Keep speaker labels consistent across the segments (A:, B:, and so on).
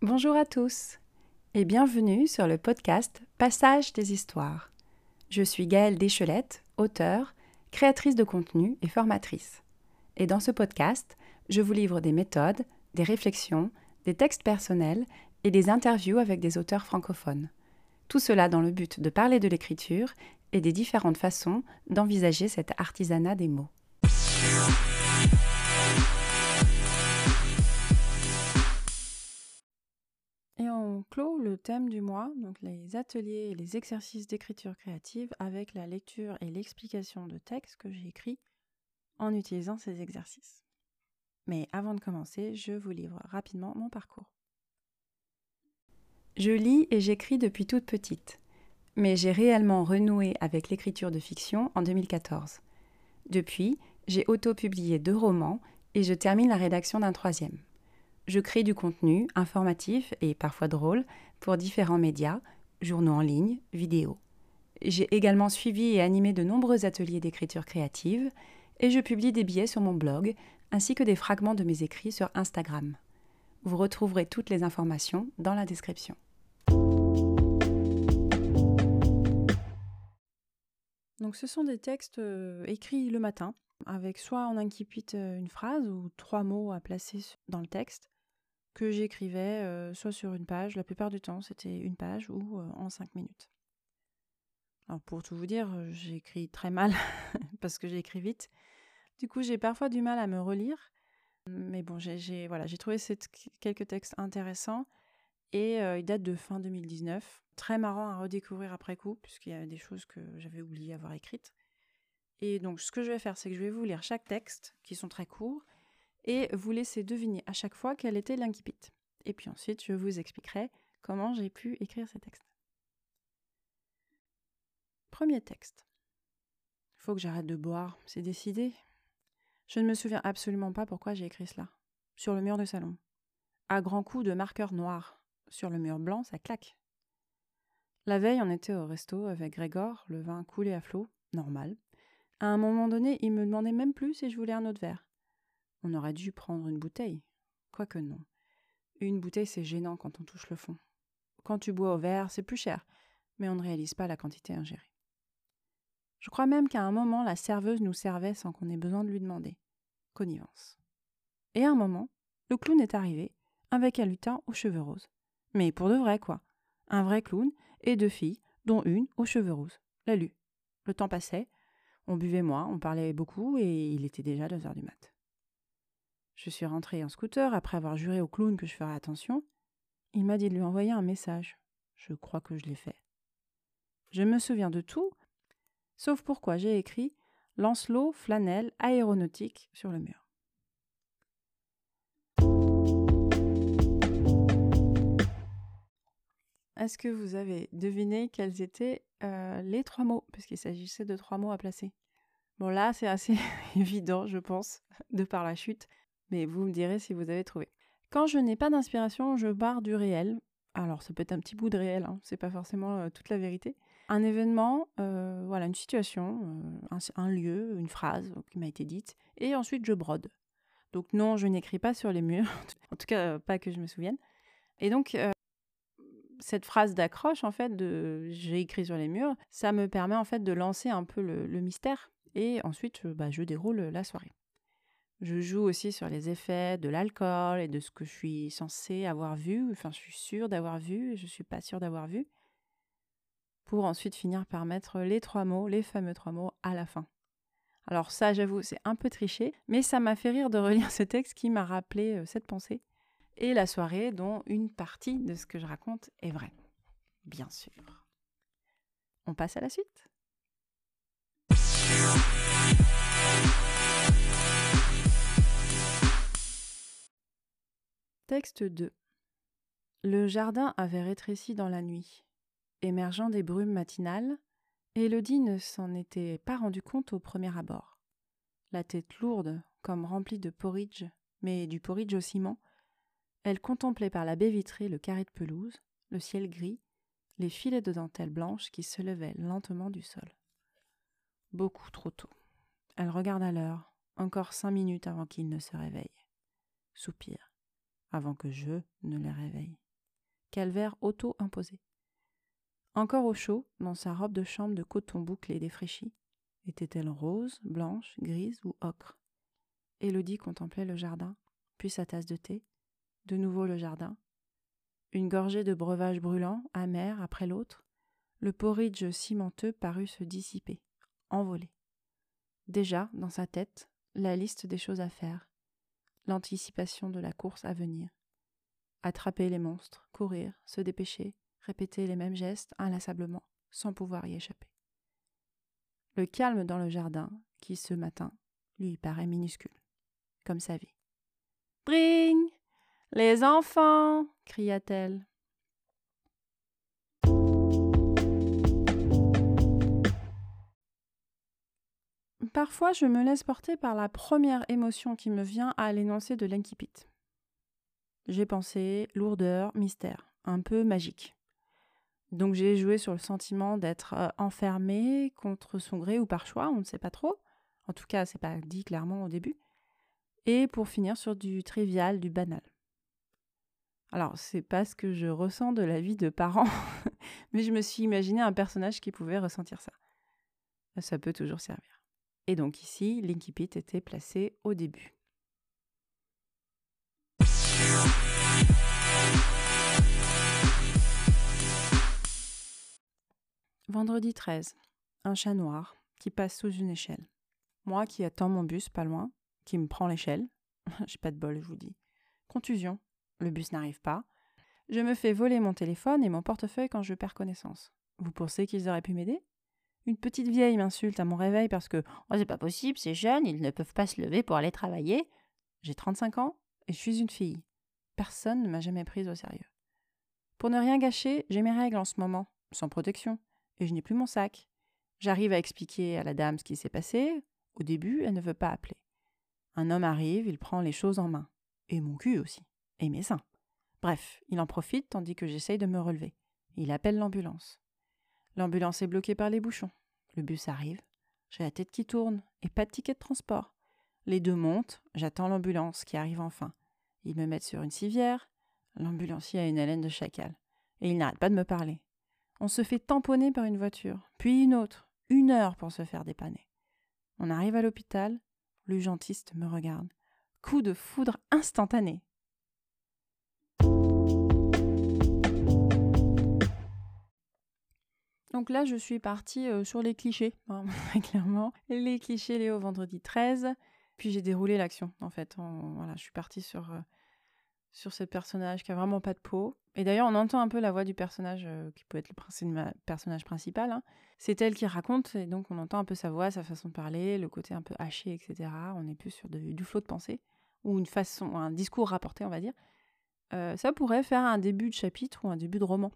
A: Bonjour à tous et bienvenue sur le podcast Passage des histoires. Je suis Gaëlle Deschelette, auteure, créatrice de contenu et formatrice. Et dans ce podcast, je vous livre des méthodes, des réflexions, des textes personnels et des interviews avec des auteurs francophones. Tout cela dans le but de parler de l'écriture et des différentes façons d'envisager cet artisanat des mots. Et on clôt le thème du mois, donc les ateliers et les exercices d'écriture créative, avec la lecture et l'explication de textes que j'ai écrits en utilisant ces exercices. Mais avant de commencer, je vous livre rapidement mon parcours. Je lis et j'écris depuis toute petite, mais j'ai réellement renoué avec l'écriture de fiction en 2014. Depuis, j'ai auto-publié deux romans et je termine la rédaction d'un troisième. Je crée du contenu informatif et parfois drôle pour différents médias, journaux en ligne, vidéos. J'ai également suivi et animé de nombreux ateliers d'écriture créative et je publie des billets sur mon blog ainsi que des fragments de mes écrits sur Instagram. Vous retrouverez toutes les informations dans la description. Donc ce sont des textes euh, écrits le matin, avec soit en incipit euh, une phrase ou trois mots à placer dans le texte, que j'écrivais euh, soit sur une page, la plupart du temps c'était une page ou en cinq minutes. Alors pour tout vous dire, j'écris très mal parce que j'écris vite. Du coup, j'ai parfois du mal à me relire. Mais bon, j'ai voilà, trouvé quelques textes intéressants et ils datent de fin 2019 très marrant à redécouvrir après coup, puisqu'il y a des choses que j'avais oublié avoir écrites. Et donc, ce que je vais faire, c'est que je vais vous lire chaque texte, qui sont très courts, et vous laisser deviner à chaque fois quel était l'incipit. Et puis ensuite, je vous expliquerai comment j'ai pu écrire ces textes. Premier texte. Il faut que j'arrête de boire, c'est décidé. Je ne me souviens absolument pas pourquoi j'ai écrit cela. Sur le mur du salon. À grands coups de marqueur noir. Sur le mur blanc, ça claque. La veille, on était au resto avec Grégor, le vin coulé à flot, normal. À un moment donné, il me demandait même plus si je voulais un autre verre. On aurait dû prendre une bouteille. Quoique non. Une bouteille, c'est gênant quand on touche le fond. Quand tu bois au verre, c'est plus cher, mais on ne réalise pas la quantité ingérée. Je crois même qu'à un moment, la serveuse nous servait sans qu'on ait besoin de lui demander. Connivence. Et à un moment, le clown est arrivé, avec un lutin aux cheveux roses. Mais pour de vrai, quoi. Un vrai clown, et deux filles, dont une aux cheveux roses. La lu. Le temps passait, on buvait moins, on parlait beaucoup, et il était déjà deux heures du mat. Je suis rentrée en scooter après avoir juré au clown que je ferais attention. Il m'a dit de lui envoyer un message. Je crois que je l'ai fait. Je me souviens de tout, sauf pourquoi j'ai écrit Lancelot, flanelle, aéronautique sur le mur. Est-ce que vous avez deviné quels étaient les trois mots? Parce qu'il s'agissait de trois mots à placer. Bon, là, c'est assez évident, je pense, de par la chute, mais vous me direz si vous avez trouvé. Quand je n'ai pas d'inspiration, je barre du réel. Alors, ça peut être un petit bout de réel, hein, c'est pas forcément toute la vérité. Un événement, voilà, une situation, un, lieu, une phrase qui m'a été dite, et ensuite je brode. Donc, non, je n'écris pas sur les murs, en tout cas, pas que je me souvienne. Et donc, cette phrase d'accroche, en fait, de j'ai écrit sur les murs, ça me permet en fait de lancer un peu le, mystère et ensuite bah, je déroule la soirée. Je joue aussi sur les effets de l'alcool et de ce que je suis censée avoir vu, enfin je suis sûre d'avoir vu je suis pas sûre d'avoir vu, pour ensuite finir par mettre les trois mots, les fameux trois mots, à la fin. Alors ça, j'avoue, c'est un peu triché, mais ça m'a fait rire de relire ce texte qui m'a rappelé euh, cette pensée et la soirée dont une partie de ce que je raconte est vraie. Bien sûr. On passe à la suite. Texte 2. Le jardin avait rétréci dans la nuit. Émergeant des brumes matinales, Élodie ne s'en était pas rendu compte au premier abord. La tête lourde, comme remplie de porridge, mais du porridge au ciment, elle contemplait par la baie vitrée le carré de pelouse, le ciel gris, les filets de dentelle blanche qui se levaient lentement du sol. beaucoup trop tôt. Elle regarde à l'heure, encore cinq minutes avant qu'il ne se réveille. Soupire, avant que je ne les réveille. Calvaire auto-imposé. Encore au chaud, dans sa robe de chambre de coton bouclé défraîchie. Était-elle rose, blanche, grise ou ocre? Élodie contemplait le jardin, puis sa tasse de thé, nouveau le jardin. Une gorgée de breuvage brûlant, amer après l'autre, le porridge cimenteux parut se dissiper, envoler. Déjà, dans sa tête, la liste des choses à faire, l'anticipation de la course à venir. Attraper les monstres, courir, se dépêcher, répéter les mêmes gestes inlassablement, sans pouvoir y échapper. Le calme dans le jardin, qui ce matin lui paraît minuscule, comme sa vie. Bring Les enfants cria-t-elle. Parfois, je me laisse porter par la première émotion qui me vient à l'énoncé de l'incipit. J'ai pensé lourdeur, mystère, un peu magique. Donc j'ai joué sur le sentiment d'être euh, enfermé contre son gré ou par choix, on ne sait pas trop. En tout cas, c'est pas dit clairement au début. Et pour finir sur du trivial, du banal. Alors, c'est pas ce que je ressens de la vie de parents, mais je me suis imaginé un personnage qui pouvait ressentir ça. Ça peut toujours servir. Et donc ici, l'incipit était placé au début. Vendredi 13. Un chat noir qui passe sous une échelle. Moi qui attends mon bus pas loin, qui me prend l'échelle. J'ai pas de bol, je vous dis. Contusion. Le bus n'arrive pas. Je me fais voler mon téléphone et mon portefeuille quand je perds connaissance. Vous pensez qu'ils auraient pu m'aider? Une petite vieille m'insulte à mon réveil parce que oh, c'est pas possible, c'est jeune, ils ne peuvent pas se lever pour aller travailler. J'ai 35 ans et je suis une fille. Personne ne m'a jamais prise au sérieux. Pour ne rien gâcher, j'ai mes règles en ce moment, sans protection, et je n'ai plus mon sac. J'arrive à expliquer à la dame ce qui s'est passé. Au début, elle ne veut pas appeler. Un homme arrive, il prend les choses en main. Et mon cul aussi. Et mes seins. Bref, il en profite tandis que j'essaye de me relever. Il appelle l'ambulance. L'ambulance est bloquée par les bouchons. Le bus arrive. J'ai la tête qui tourne et pas de ticket de transport. Les deux montent. J'attends l'ambulance qui arrive enfin. Ils me mettent sur une civière. L'ambulancier a une haleine de chacal. Et il n'arrête pas de me parler. On se fait tamponner par une voiture, puis une autre. Une heure pour se faire dépanner. On arrive à l'hôpital. L'urgentiste me regarde. Coup de foudre instantané. Donc là, je suis partie euh, sur les clichés, hein, clairement. Les clichés Léo vendredi 13. Puis j'ai déroulé l'action, en fait. voilà, je suis partie sur, euh, sur ce personnage qui a vraiment pas de peau. Et d'ailleurs, on entend un peu la voix du personnage euh, qui peut être le personnage principal. Hein. C'est elle qui raconte, et donc on entend un peu sa voix, sa façon de parler, le côté un peu haché, etc. On est plus sur du flot de pensée, ou une façon, un discours rapporté, on va dire. ça pourrait faire un début de chapitre ou un début de roman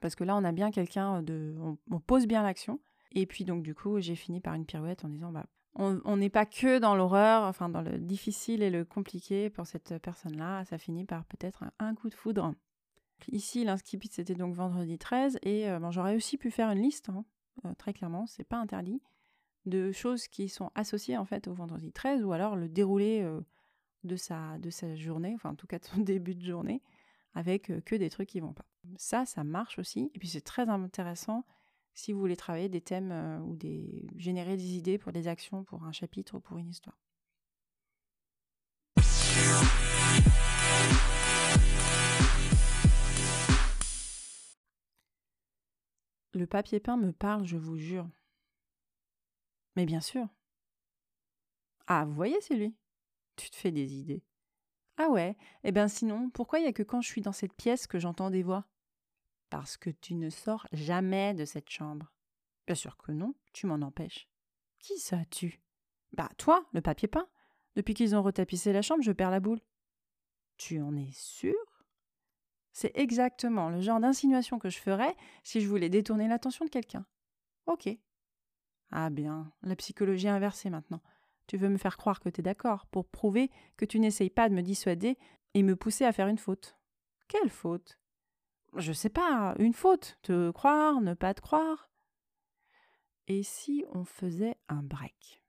A: parce que là, on a bien quelqu'un de. On, pose bien l'action. Et puis, donc, du coup, j'ai fini par une pirouette en disant bah, on n'est pas que dans l'horreur, enfin, dans le difficile et le compliqué pour cette personne-là. Ça finit par peut-être un, coup de foudre. Ici, l'inscripit, c'était donc vendredi 13. Et euh, j'aurais aussi pu faire une liste, hein, très clairement, c'est pas interdit, de choses qui sont associées en fait au vendredi 13 ou alors le déroulé de, sa, de sa journée, enfin, en tout cas de son début de journée avec que des trucs qui vont pas. Ça, ça marche aussi. Et puis c'est très intéressant si vous voulez travailler des thèmes ou des générer des idées pour des actions, pour un chapitre ou pour une histoire. Le papier peint me parle, je vous jure. Mais bien sûr. Ah, vous voyez, c'est lui. Tu te fais des idées. Ah ouais Eh bien sinon, pourquoi il n'y a que quand je suis dans cette pièce que j'entends des voix? Parce que tu ne sors jamais de cette chambre. Bien sûr que non, tu m'en empêches. Qui ça, tu Bah toi, le papier peint. Depuis qu'ils ont retapissé la chambre, je perds la boule. Tu en es sûr C'est exactement le genre d'insinuation que je ferais si je voulais détourner l'attention de quelqu'un. Ok. Ah bien, la psychologie inversée maintenant. Tu veux me faire croire que tu es d'accord pour prouver que tu n'essayes pas de me dissuader et me pousser à faire une faute. Quelle faute? Je sais pas, une faute. Te croire, ne pas te croire. Et si on faisait un break?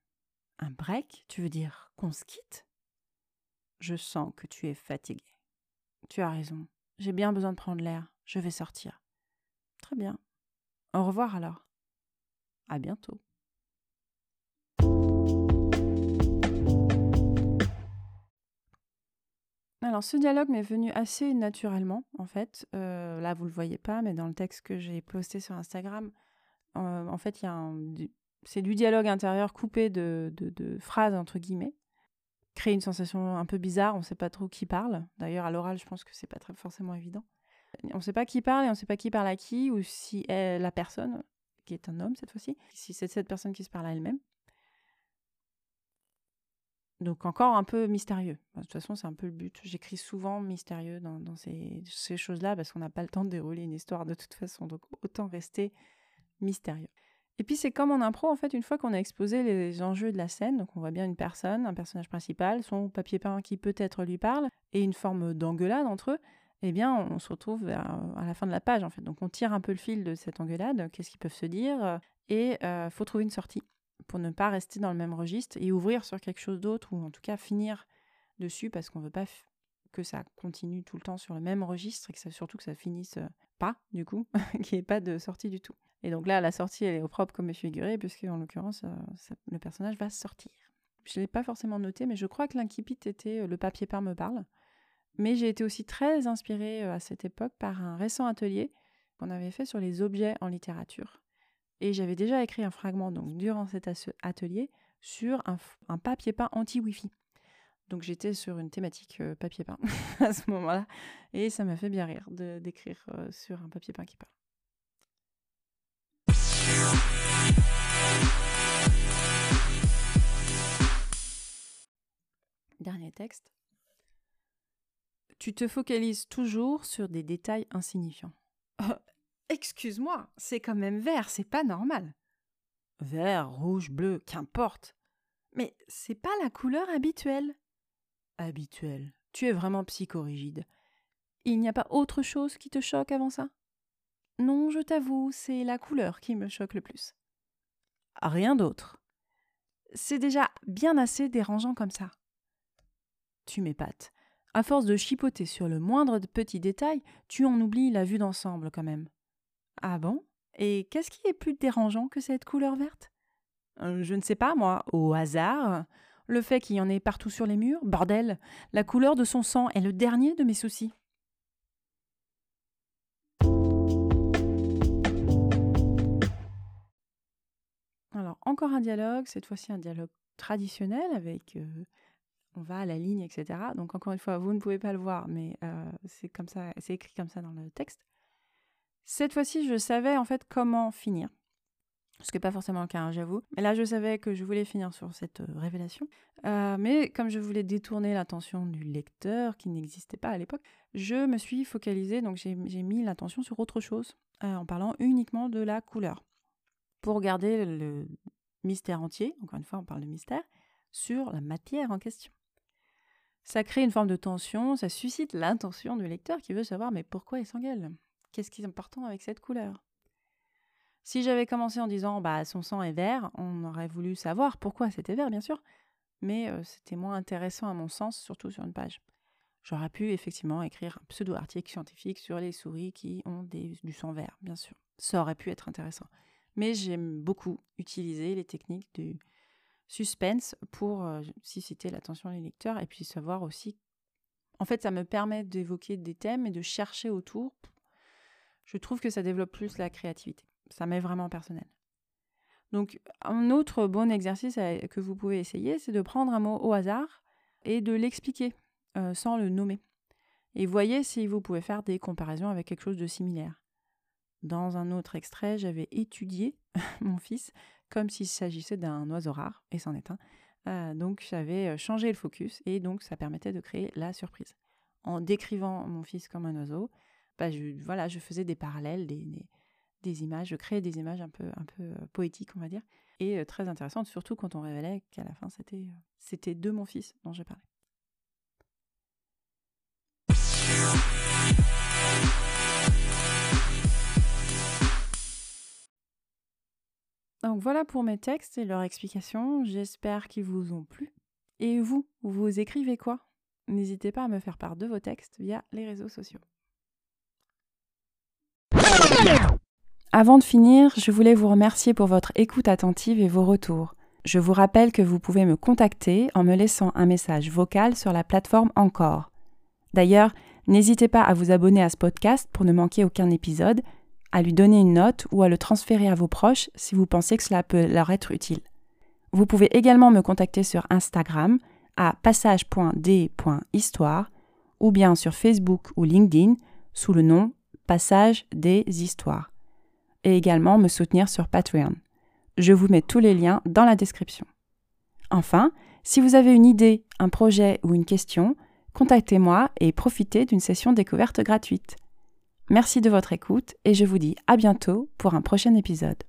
A: Un break, tu veux dire qu'on se quitte? Je sens que tu es fatigué. Tu as raison. J'ai bien besoin de prendre l'air. Je vais sortir. Très bien. Au revoir alors. À bientôt. Alors ce dialogue m'est venu assez naturellement en fait. Euh, là vous le voyez pas, mais dans le texte que j'ai posté sur Instagram, euh, en fait il y a c'est du dialogue intérieur coupé de, de, phrases entre guillemets, crée une sensation un peu bizarre. On ne sait pas trop qui parle. D'ailleurs à l'oral je pense que c'est pas très forcément évident. On ne sait pas qui parle et on ne sait pas qui parle à qui ou si est la personne qui est un homme cette fois-ci, si c'est cette personne qui se parle à elle-même. Donc encore un peu mystérieux. De toute façon, c'est un peu le but. J'écris souvent mystérieux dans, ces, choses-là parce qu'on n'a pas le temps de dérouler une histoire de toute façon. Donc autant rester mystérieux. Et puis c'est comme en impro, en fait, une fois qu'on a exposé les enjeux de la scène, donc on voit bien une personne, un personnage principal, son papier peint qui peut-être lui parle, et une forme d'engueulade entre eux, eh bien on se retrouve à, la fin de la page, en fait. Donc on tire un peu le fil de cette engueulade, qu'est-ce qu'ils peuvent se dire, et il euh, faut trouver une sortie pour ne pas rester dans le même registre et ouvrir sur quelque chose d'autre ou en tout cas finir dessus parce qu'on veut pas que ça continue tout le temps sur le même registre et que surtout que ça finisse euh, pas du coup, qu'il n'y ait pas de sortie du tout. Et donc là, la sortie, elle est au propre comme figuré puisque en l'occurrence, euh, le personnage va sortir. Je ne l'ai pas forcément noté, mais je crois que l'incipit était euh, Le papier peint me parle. Mais j'ai été aussi très inspirée à cette époque par un récent atelier qu'on avait fait sur les objets en littérature. Et j'avais déjà écrit un fragment donc durant cet atelier sur un, papier peint anti-Wi-Fi. Donc j'étais sur une thématique euh, papier peint à ce moment-là. Et ça m'a fait bien rire d'écrire euh, sur un papier peint qui parle. Dernier texte. Tu te focalises toujours sur des détails insignifiants. Excuse-moi, c'est quand même vert, c'est pas normal. Vert, rouge, bleu, qu'importe. Mais c'est pas la couleur habituelle. Habituelle. Tu es vraiment psychorigide. Il n'y a pas autre chose qui te choque avant ça? Non, je t'avoue, c'est la couleur qui me choque le plus. Rien d'autre. C'est déjà bien assez dérangeant comme ça. Tu m'épates. À force de chipoter sur le moindre petit détail, tu en oublies la vue d'ensemble quand même. Ah bon? Et qu'est-ce qui est plus dérangeant que cette couleur verte? Euh, Je ne sais pas, moi, au hasard. Le fait qu'il y en ait partout sur les murs, bordel, la couleur de son sang est le dernier de mes soucis. Alors, encore un dialogue, cette fois-ci un dialogue traditionnel avec on va à la ligne, etc. Donc, encore une fois, vous ne pouvez pas le voir, mais c'est comme ça, c'est écrit comme ça dans le texte. Cette fois-ci, je savais en fait comment finir. Ce qui n'est pas forcément le cas, hein, j'avoue. Mais là, je savais que je voulais finir sur cette euh, révélation. Euh, mais comme je voulais détourner l'attention du lecteur, qui n'existait pas à l'époque, je me suis focalisée, donc j'ai mis l'attention sur autre chose, euh, en parlant uniquement de la couleur. Pour garder le mystère entier, encore une fois, on parle de mystère, sur la matière en question. Ça crée une forme de tension, ça suscite l'intention du lecteur qui veut savoir mais pourquoi il s'engueule? Qu'est-ce qui est important avec cette couleur? Si j'avais commencé en disant bah son sang est vert, on aurait voulu savoir pourquoi c'était vert, bien sûr, mais euh, c'était moins intéressant à mon sens, surtout sur une page. J'aurais pu effectivement écrire un pseudo-article scientifique sur les souris qui ont du sang vert, bien sûr. Ça aurait pu être intéressant. Mais j'aime beaucoup utiliser les techniques du suspense pour euh, susciter l'attention des lecteurs et puis savoir aussi. En fait, ça me permet d'évoquer des thèmes et de chercher autour je trouve que ça développe plus la créativité. Ça m'est vraiment personnel. Donc, un autre bon exercice que vous pouvez essayer, c'est de prendre un mot au hasard et de l'expliquer euh, sans le nommer. Et voyez si vous pouvez faire des comparaisons avec quelque chose de similaire. Dans un autre extrait, j'avais étudié mon fils comme s'il s'agissait d'un oiseau rare, et c'en est un. Euh, donc j'avais euh, changé le focus, et donc ça permettait de créer la surprise. En décrivant mon fils comme un oiseau, je, voilà, je faisais des parallèles, des, des, images, je créais des images un peu, un peu euh, poétiques, on va dire, et euh, très intéressantes, surtout quand on révélait qu'à la fin, c'était, euh, c'était de mon fils dont je parlais. Donc voilà pour mes textes et leurs explications. J'espère qu'ils vous ont plu. Et vous, vous écrivez quoi? N'hésitez pas à me faire part de vos textes via les réseaux sociaux. Avant de finir, je voulais vous remercier pour votre écoute attentive et vos retours. Je vous rappelle que vous pouvez me contacter en me laissant un message vocal sur la plateforme Encore. D'ailleurs, n'hésitez pas à vous abonner à ce podcast pour ne manquer aucun épisode, à lui donner une note ou à le transférer à vos proches si vous pensez que cela peut leur être utile. Vous pouvez également me contacter sur Instagram à passage.d.histoire ou bien sur Facebook ou LinkedIn sous le nom Passage des Histoires. Et également me soutenir sur Patreon. Je vous mets tous les liens dans la description. Enfin, si vous avez une idée, un projet ou une question, contactez-moi et profitez d'une session découverte gratuite. Merci de votre écoute et je vous dis à bientôt pour un prochain épisode.